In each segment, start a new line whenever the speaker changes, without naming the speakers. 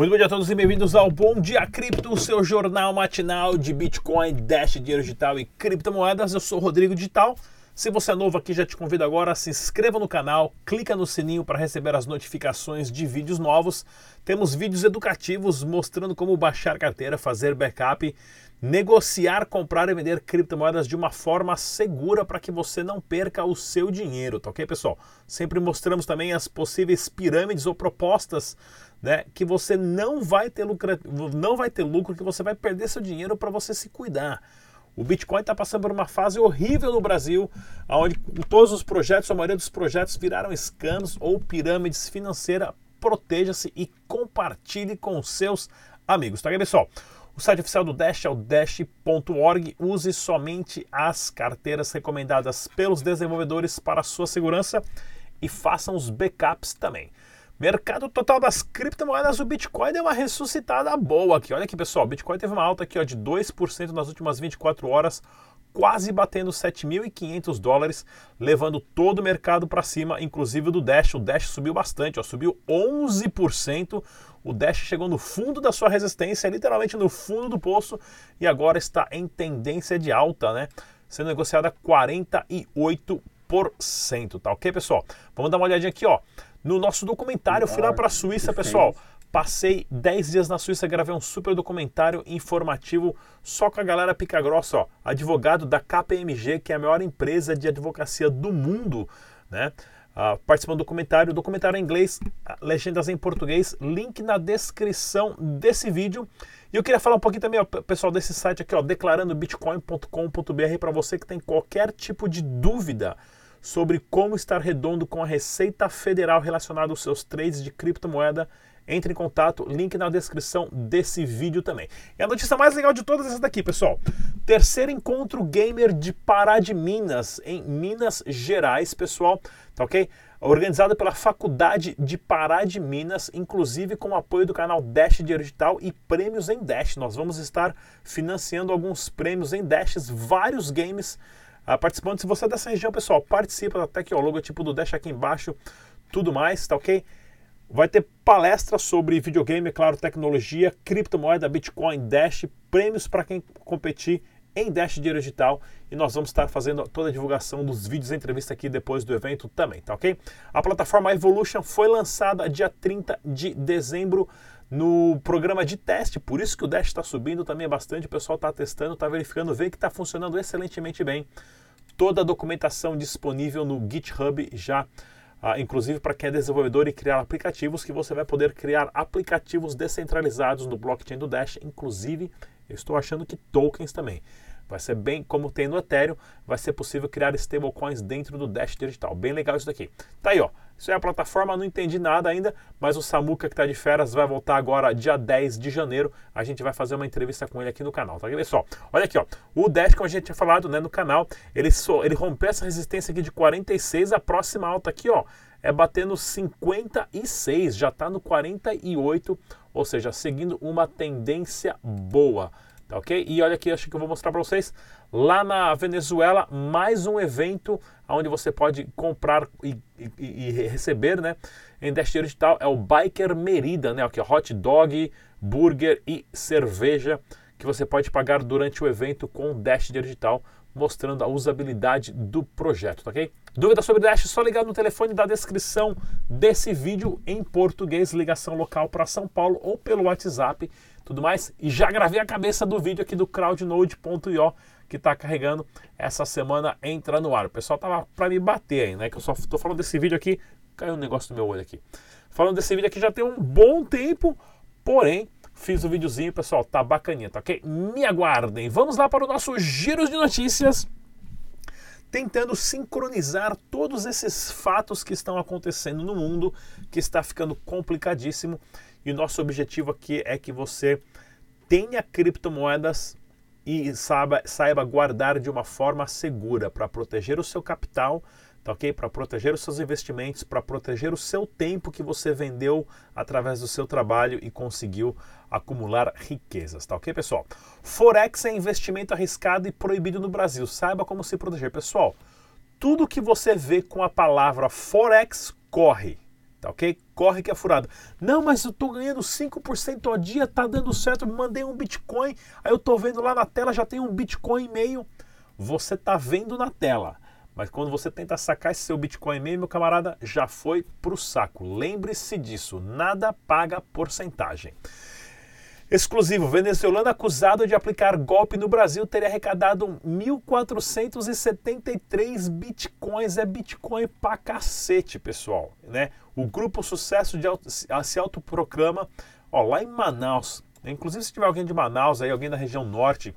Muito bom dia a todos e bem-vindos ao Bom Dia Cripto, o seu jornal matinal de Bitcoin, Dash, dinheiro digital e criptomoedas. Eu sou Rodrigo Digital. Se você é novo aqui, já te convido agora se inscreva no canal, clica no sininho para receber as notificações de vídeos novos. Temos vídeos educativos mostrando como baixar carteira, fazer backup, negociar, comprar e vender criptomoedas de uma forma segura para que você não perca o seu dinheiro, tá ok, pessoal? Sempre mostramos também as possíveis pirâmides ou propostas né, que você não vai ter lucro, não vai ter lucro, que você vai perder seu dinheiro para você se cuidar. O Bitcoin está passando por uma fase horrível no Brasil, onde todos os projetos, a maioria dos projetos viraram scams ou pirâmides financeiras. Proteja-se e compartilhe com seus amigos. Tá, pessoal? O site oficial do Dash é o dash.org. Use somente as carteiras recomendadas pelos desenvolvedores para sua segurança e façam os backups também. Mercado total das criptomoedas, o Bitcoin deu uma ressuscitada boa aqui. Olha aqui, pessoal, o Bitcoin teve uma alta aqui ó, de 2% nas últimas 24 horas, quase batendo 7.500 dólares, levando todo o mercado para cima, inclusive do Dash. O Dash subiu bastante, ó, subiu 11%. O Dash chegou no fundo da sua resistência, literalmente no fundo do poço, e agora está em tendência de alta, né? Sendo negociada 48%, tá ok, pessoal? Vamos dar uma olhadinha aqui, ó. No nosso documentário, eu fui lá para a Suíça, pessoal. Passei 10 dias na Suíça, gravei um super documentário informativo só com a galera pica grossa, ó, advogado da KPMG, que é a maior empresa de advocacia do mundo, né? Uh, participando do documentário, documentário em inglês, legendas em português, link na descrição desse vídeo. E eu queria falar um pouquinho também, ó, pessoal, desse site aqui, ó, declarandobitcoin.com.br, para você que tem qualquer tipo de dúvida sobre como estar redondo com a Receita Federal relacionada aos seus trades de criptomoeda. Entre em contato, link na descrição desse vídeo também. E a notícia mais legal de todas é essa daqui, pessoal. Terceiro encontro gamer de Pará de Minas, em Minas Gerais, pessoal, tá ok? Organizado pela Faculdade de Pará de Minas, inclusive com o apoio do canal Dash Digital e prêmios em Dash. Nós vamos estar financiando alguns prêmios em Dashes, vários games ah, participando. Se você é dessa região, pessoal, participa até aqui, ó, o logotipo do Dash aqui embaixo, tudo mais, tá ok? Vai ter palestra sobre videogame, é claro, tecnologia, criptomoeda, Bitcoin, Dash, prêmios para quem competir em Dash Dinheiro Digital e nós vamos estar fazendo toda a divulgação dos vídeos e entrevista aqui depois do evento também, tá ok? A plataforma Evolution foi lançada dia 30 de dezembro no programa de teste, por isso que o Dash está subindo também bastante, o pessoal está testando, está verificando, vê que está funcionando excelentemente bem. Toda a documentação disponível no GitHub já Uh, inclusive para quem é desenvolvedor e criar aplicativos, que você vai poder criar aplicativos descentralizados no blockchain do Dash, inclusive eu estou achando que tokens também. Vai ser bem como tem no Ethereum, vai ser possível criar stablecoins dentro do Dash Digital. Bem legal isso daqui. Tá aí, ó. Isso é a plataforma, não entendi nada ainda, mas o Samuca que está de férias vai voltar agora dia 10 de janeiro. A gente vai fazer uma entrevista com ele aqui no canal, tá? Só. Olha aqui, ó. O Dash, como a gente tinha falado, né, no canal, ele, so, ele rompeu essa resistência aqui de 46, a próxima alta aqui, ó, é batendo 56, já está no 48, ou seja, seguindo uma tendência boa. Tá ok? E olha aqui, acho que eu vou mostrar para vocês. Lá na Venezuela, mais um evento onde você pode comprar e, e, e receber, né? Em Dash Digital é o Biker Merida, né? Aqui, hot dog, burger e cerveja que você pode pagar durante o evento com Dash Digital, mostrando a usabilidade do projeto, tá ok? Dúvida sobre Dash? Só ligar no telefone da descrição desse vídeo em português, ligação local para São Paulo ou pelo WhatsApp, tudo mais. E já gravei a cabeça do vídeo aqui do crowdnode.io que está carregando essa semana entra no ar. O pessoal tava para me bater aí, né? Que eu só estou falando desse vídeo aqui, caiu um negócio no meu olho aqui. Falando desse vídeo aqui já tem um bom tempo, porém Fiz o um videozinho, pessoal, tá bacaninha, tá ok? Me aguardem. Vamos lá para o nosso giro de notícias, tentando sincronizar todos esses fatos que estão acontecendo no mundo, que está ficando complicadíssimo. E o nosso objetivo aqui é que você tenha criptomoedas e saiba, saiba guardar de uma forma segura para proteger o seu capital tá ok? Para proteger os seus investimentos, para proteger o seu tempo que você vendeu através do seu trabalho e conseguiu acumular riquezas, tá ok, pessoal? Forex é investimento arriscado e proibido no Brasil. Saiba como se proteger, pessoal. Tudo que você vê com a palavra Forex corre. Tá ok? Corre que é furada. Não, mas eu tô ganhando 5% ao dia, tá dando certo, mandei um Bitcoin, aí eu tô vendo lá na tela, já tem um Bitcoin e meio. Você tá vendo na tela. Mas quando você tenta sacar esse seu Bitcoin meio, meu camarada, já foi pro saco. Lembre-se disso, nada paga porcentagem. Exclusivo, venezuelano acusado de aplicar golpe no Brasil teria arrecadado 1.473 bitcoins. É bitcoin pra cacete, pessoal. Né? O grupo Sucesso de auto, se autoproclama, ó, lá em Manaus. Inclusive, se tiver alguém de Manaus, aí, alguém da região norte,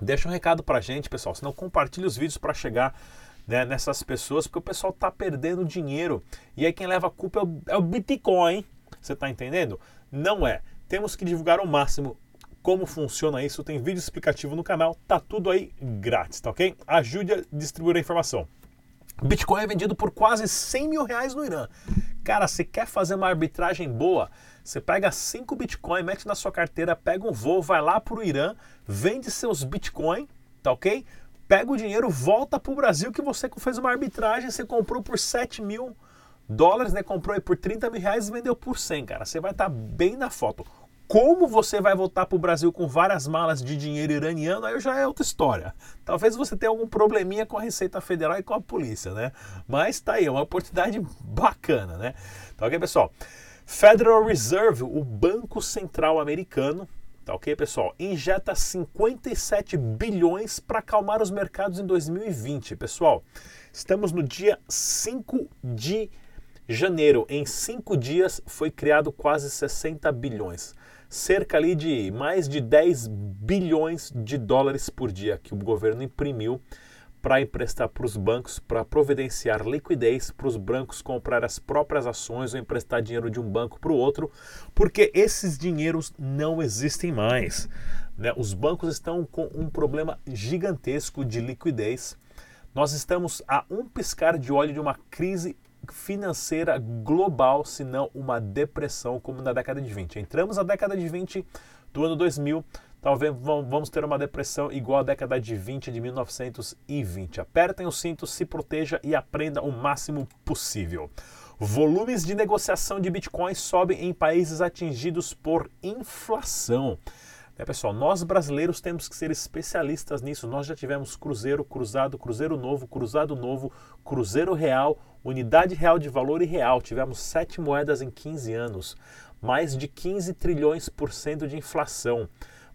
deixa um recado pra gente, pessoal. Senão compartilhe os vídeos para chegar né, nessas pessoas, porque o pessoal tá perdendo dinheiro. E aí quem leva a culpa é o, é o Bitcoin. Você tá entendendo? Não é. Temos que divulgar ao máximo como funciona isso. Tem vídeo explicativo no canal, tá tudo aí grátis, tá ok? Ajude a distribuir a informação. Bitcoin é vendido por quase 100 mil reais no Irã. Cara, você quer fazer uma arbitragem boa? Você pega 5 Bitcoin, mete na sua carteira, pega um voo, vai lá para o Irã, vende seus Bitcoin, tá ok? Pega o dinheiro, volta para o Brasil que você fez uma arbitragem, você comprou por 7 mil dólares, né? Comprou por 30 mil reais e vendeu por 100, cara. Você vai estar tá bem na foto. Como você vai voltar para o Brasil com várias malas de dinheiro iraniano, aí já é outra história. Talvez você tenha algum probleminha com a Receita Federal e com a polícia, né? Mas tá aí, é uma oportunidade bacana, né? Tá ok, pessoal? Federal Reserve, o Banco Central Americano, tá ok, pessoal? Injeta 57 bilhões para acalmar os mercados em 2020, pessoal. Estamos no dia 5 de Janeiro, em cinco dias, foi criado quase 60 bilhões. Cerca ali de mais de 10 bilhões de dólares por dia que o governo imprimiu para emprestar para os bancos, para providenciar liquidez para os bancos comprar as próprias ações ou emprestar dinheiro de um banco para o outro, porque esses dinheiros não existem mais. Né? Os bancos estão com um problema gigantesco de liquidez. Nós estamos a um piscar de olho de uma crise financeira global, se não uma depressão, como na década de 20. Entramos na década de 20 do ano 2000, talvez vamos ter uma depressão igual à década de 20 de 1920. Apertem os cintos, se proteja e aprenda o máximo possível. Volumes de negociação de Bitcoin sobem em países atingidos por inflação. É, pessoal, nós brasileiros temos que ser especialistas nisso. Nós já tivemos Cruzeiro, Cruzado, Cruzeiro Novo, Cruzado Novo, Cruzeiro Real, Unidade Real de Valor e Real. Tivemos sete moedas em 15 anos, mais de 15 trilhões por cento de inflação.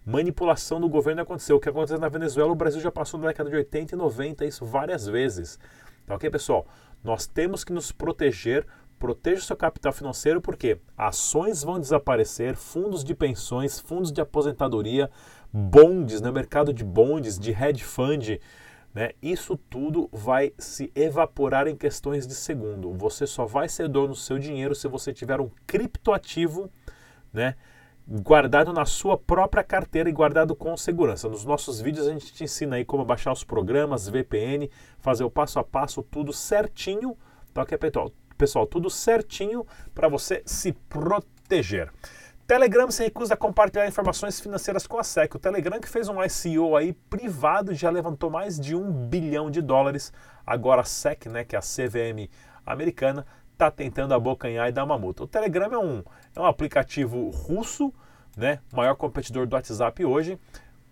Manipulação do governo aconteceu. O que aconteceu na Venezuela, o Brasil já passou na década de 80 e 90, isso várias vezes. Tá ok, pessoal? Nós temos que nos proteger proteja seu capital financeiro porque ações vão desaparecer, fundos de pensões, fundos de aposentadoria, bondes, né, mercado de bondes, de hedge fund, né? Isso tudo vai se evaporar em questões de segundo. Você só vai ser dono do seu dinheiro se você tiver um criptoativo, né? Guardado na sua própria carteira e guardado com segurança. Nos nossos vídeos a gente te ensina aí como baixar os programas, VPN, fazer o passo a passo, tudo certinho, tá ok, pessoal? pessoal, tudo certinho para você se proteger. Telegram se recusa a compartilhar informações financeiras com a SEC. O Telegram que fez um ICO aí privado já levantou mais de um bilhão de dólares. Agora a SEC, né, que é a CVM americana, está tentando abocanhar e dar uma multa. O Telegram é um, é um aplicativo russo, né, maior competidor do WhatsApp hoje,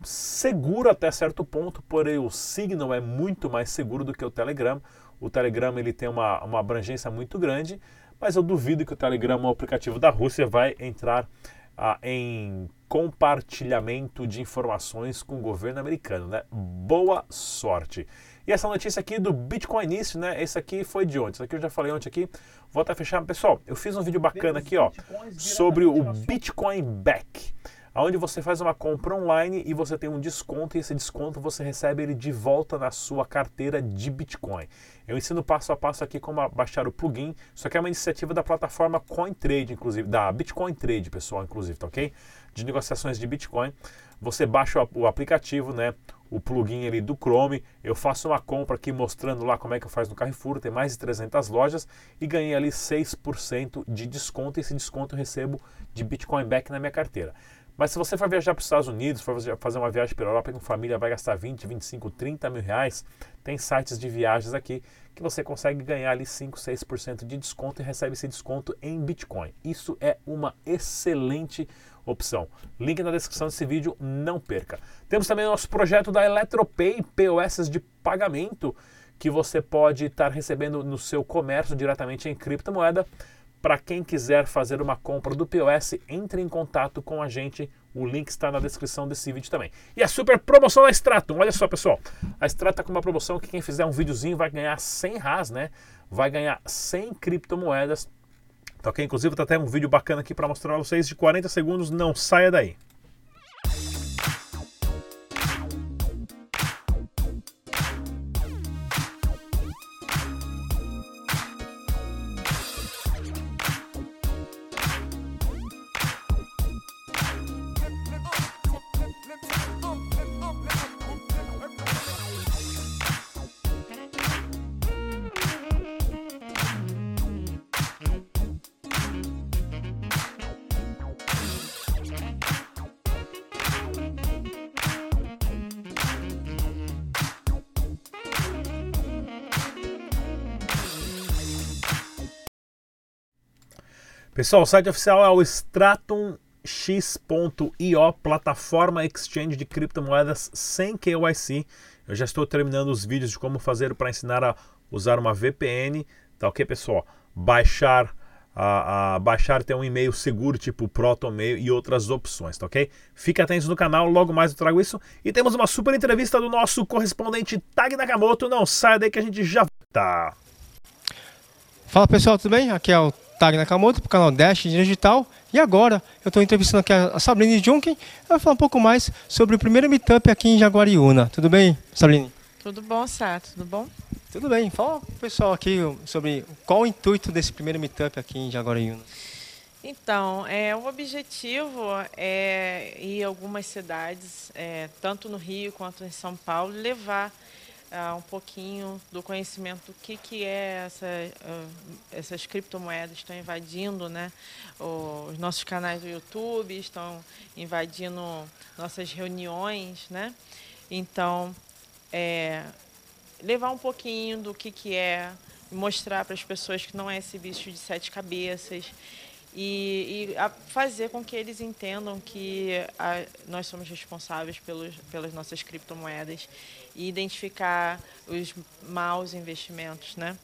seguro até certo ponto, porém o Signal é muito mais seguro do que o Telegram. O Telegram ele tem uma, uma abrangência muito grande, mas eu duvido que o Telegram, o aplicativo da Rússia, vai entrar ah, em compartilhamento de informações com o governo americano, né? Boa sorte. E essa notícia aqui do Bitcoinist, né? Esse aqui foi de ontem. Esse aqui eu já falei ontem aqui. Vou até fechar. Pessoal, eu fiz um vídeo bacana aqui, ó, sobre o Bitcoin Back onde você faz uma compra online e você tem um desconto e esse desconto você recebe ele de volta na sua carteira de Bitcoin. Eu ensino passo a passo aqui como baixar o plugin, isso aqui é uma iniciativa da plataforma CoinTrade, inclusive, da Bitcoin Trade, pessoal, inclusive, tá ok? De negociações de Bitcoin. Você baixa o aplicativo, né? O plugin ali do Chrome. Eu faço uma compra aqui mostrando lá como é que eu faço no Carrefour. Tem mais de 300 lojas e ganhei ali 6% de desconto. E esse desconto eu recebo de Bitcoin back na minha carteira. Mas se você for viajar para os Estados Unidos, for fazer uma viagem para a Europa com família, vai gastar 20, 25, 30 mil reais, tem sites de viagens aqui que você consegue ganhar ali 5, 6% de desconto e recebe esse desconto em Bitcoin. Isso é uma excelente opção. Link na descrição desse vídeo, não perca. Temos também o nosso projeto da Eletropay, POS de pagamento, que você pode estar recebendo no seu comércio diretamente em criptomoeda. Para quem quiser fazer uma compra do POS, entre em contato com a gente. O link está na descrição desse vídeo também. E a super promoção da Stratum. Olha só, pessoal. A Stratum está com uma promoção que quem fizer um videozinho vai ganhar 100 RAS, né? Vai ganhar 100 criptomoedas. Tá ok? Inclusive, tá até um vídeo bacana aqui para mostrar para vocês de 40 segundos. Não saia daí. Pessoal, o site oficial é o stratumx.io, plataforma exchange de criptomoedas sem KYC. Eu já estou terminando os vídeos de como fazer para ensinar a usar uma VPN, tá ok, pessoal? Baixar a, a, baixar ter um e-mail seguro, tipo ProtonMail e outras opções, tá ok? Fique atento no canal, logo mais eu trago isso. E temos uma super entrevista do nosso correspondente Tag Nakamoto. Não saia daí que a gente já tá.
Fala pessoal, tudo bem? Aqui é o Tag Nakamoto, para o canal Dash Digital. E agora eu estou entrevistando aqui a Sabrine Junkin. Ela vai falar um pouco mais sobre o primeiro meetup aqui em Jaguariúna. Tudo bem, Sabrine?
Tudo bom, Sá? Tudo bom?
Tudo bem. Fala pessoal aqui sobre qual o intuito desse primeiro meetup aqui em Jaguariúna.
Então, é, o objetivo é ir a algumas cidades, é, tanto no Rio quanto em São Paulo, levar uh, um pouquinho do conhecimento do que, que é essa, uh, essas criptomoedas estão invadindo né, os nossos canais do YouTube, estão invadindo nossas reuniões. Né? Então, é, levar um pouquinho do que, que é, mostrar para as pessoas que não é esse bicho de sete cabeças e, e fazer com que eles entendam que a, nós somos responsáveis pelos, pelas nossas criptomoedas e identificar os maus investimentos, né?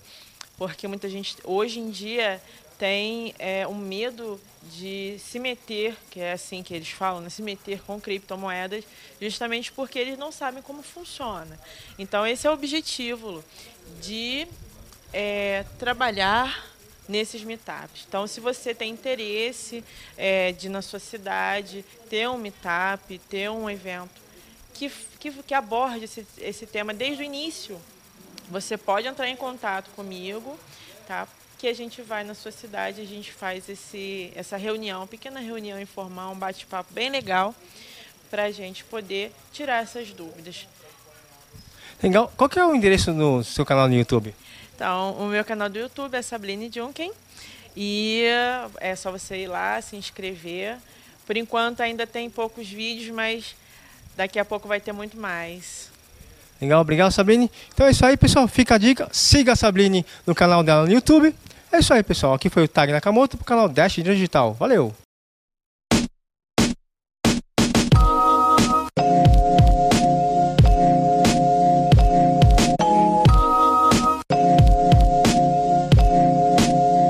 Porque muita gente hoje em dia tem é, um medo de se meter, que é assim que eles falam, né? se meter com criptomoedas, justamente porque eles não sabem como funciona. Então esse é o objetivo de é, trabalhar nesses meetups. Então, se você tem interesse é, de na sua cidade ter um meetup, ter um evento que, que, que aborde esse, esse tema desde o início, você pode entrar em contato comigo, tá? Que a gente vai na sua cidade, a gente faz esse, essa reunião, pequena reunião informal, um bate-papo bem legal, para a gente poder tirar essas dúvidas.
Legal. Qual que é o endereço do seu canal no YouTube?
Então, o meu canal do YouTube é Sabline Junken. E é só você ir lá, se inscrever. Por enquanto ainda tem poucos vídeos, mas daqui a pouco vai ter muito mais.
Legal, obrigado Sabrine. Então é isso aí, pessoal. Fica a dica. Siga a Sabrine no canal dela no YouTube. É isso aí, pessoal. Aqui foi o Tag Nakamoto para o canal Dash Digital. Valeu!